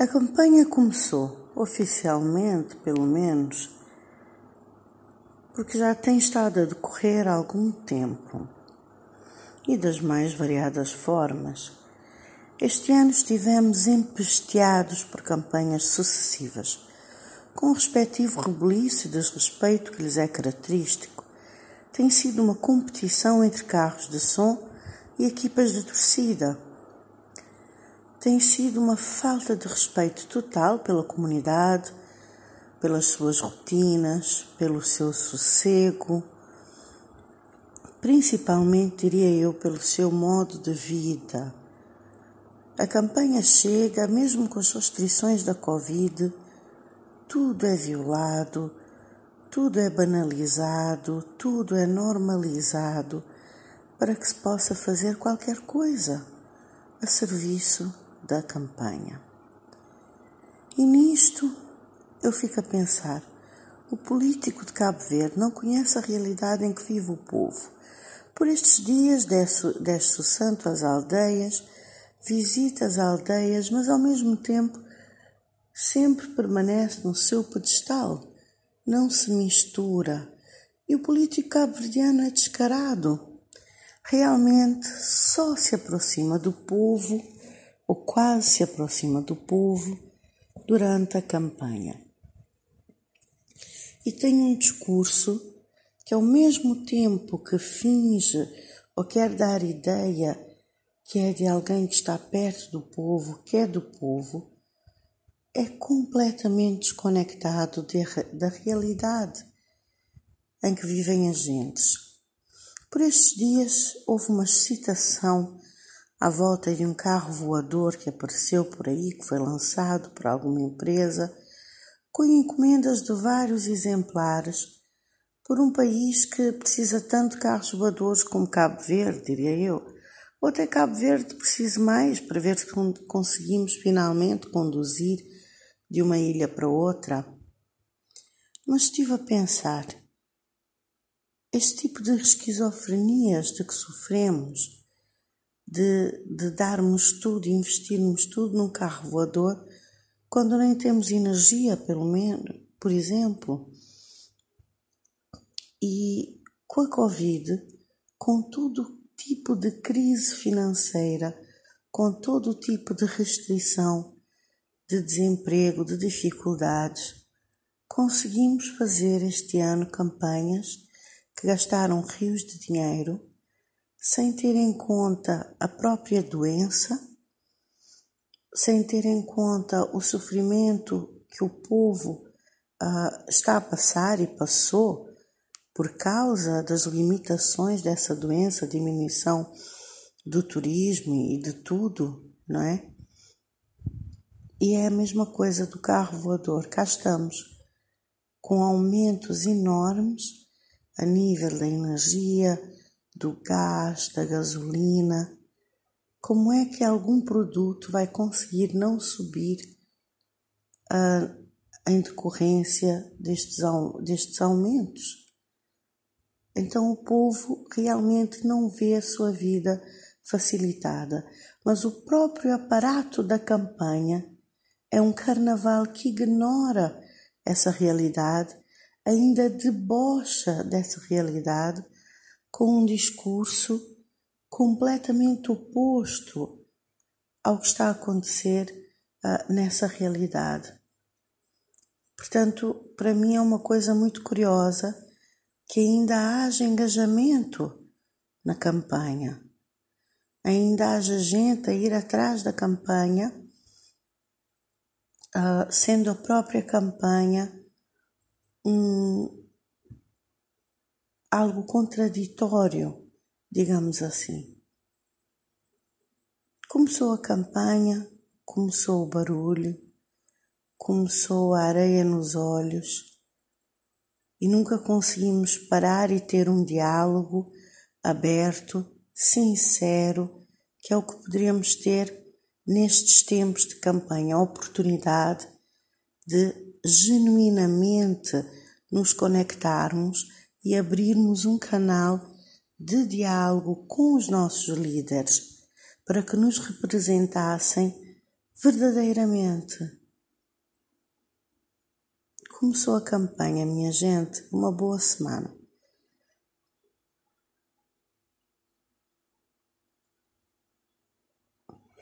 A campanha começou, oficialmente pelo menos, porque já tem estado a decorrer algum tempo e das mais variadas formas. Este ano estivemos empesteados por campanhas sucessivas, com o respectivo rebuliço e desrespeito que lhes é característico. Tem sido uma competição entre carros de som e equipas de torcida tem sido uma falta de respeito total pela comunidade, pelas suas rotinas, pelo seu sossego, principalmente, diria eu, pelo seu modo de vida. A campanha chega, mesmo com as restrições da Covid, tudo é violado, tudo é banalizado, tudo é normalizado para que se possa fazer qualquer coisa a serviço da campanha. E nisto eu fico a pensar: o político de Cabo Verde não conhece a realidade em que vive o povo. Por estes dias desce, o santo às aldeias, visita as aldeias, mas ao mesmo tempo sempre permanece no seu pedestal, não se mistura. E o político cabo-verdiano é descarado. Realmente só se aproxima do povo ou quase se aproxima do povo durante a campanha. E tem um discurso que, ao mesmo tempo que finge ou quer dar ideia que é de alguém que está perto do povo, que é do povo, é completamente desconectado de, da realidade em que vivem as gentes. Por estes dias houve uma citação à volta de um carro voador que apareceu por aí, que foi lançado por alguma empresa, com encomendas de vários exemplares, por um país que precisa tanto de carros voadores como Cabo Verde, diria eu. Ou até Cabo Verde precisa mais para ver se conseguimos finalmente conduzir de uma ilha para outra. Mas estive a pensar, este tipo de esquizofrenias de que sofremos, de, de darmos tudo, investirmos tudo num carro voador, quando nem temos energia, pelo menos, por exemplo. E com a Covid, com todo tipo de crise financeira, com todo tipo de restrição, de desemprego, de dificuldades, conseguimos fazer este ano campanhas que gastaram rios de dinheiro sem ter em conta a própria doença, sem ter em conta o sofrimento que o povo uh, está a passar e passou por causa das limitações dessa doença, diminuição do turismo e de tudo, não é? E é a mesma coisa do carro voador. Cá estamos com aumentos enormes a nível da energia, do gás, da gasolina, como é que algum produto vai conseguir não subir uh, em decorrência destes, destes aumentos? Então o povo realmente não vê a sua vida facilitada, mas o próprio aparato da campanha é um carnaval que ignora essa realidade, ainda debocha dessa realidade com um discurso completamente oposto ao que está a acontecer uh, nessa realidade. Portanto, para mim é uma coisa muito curiosa que ainda haja engajamento na campanha, ainda haja gente a ir atrás da campanha, uh, sendo a própria campanha um, algo contraditório, digamos assim. Começou a campanha, começou o barulho, começou a areia nos olhos e nunca conseguimos parar e ter um diálogo aberto, sincero, que é o que poderíamos ter nestes tempos de campanha, a oportunidade de genuinamente nos conectarmos e abrirmos um canal de diálogo com os nossos líderes para que nos representassem verdadeiramente. Começou a campanha, minha gente, uma boa semana.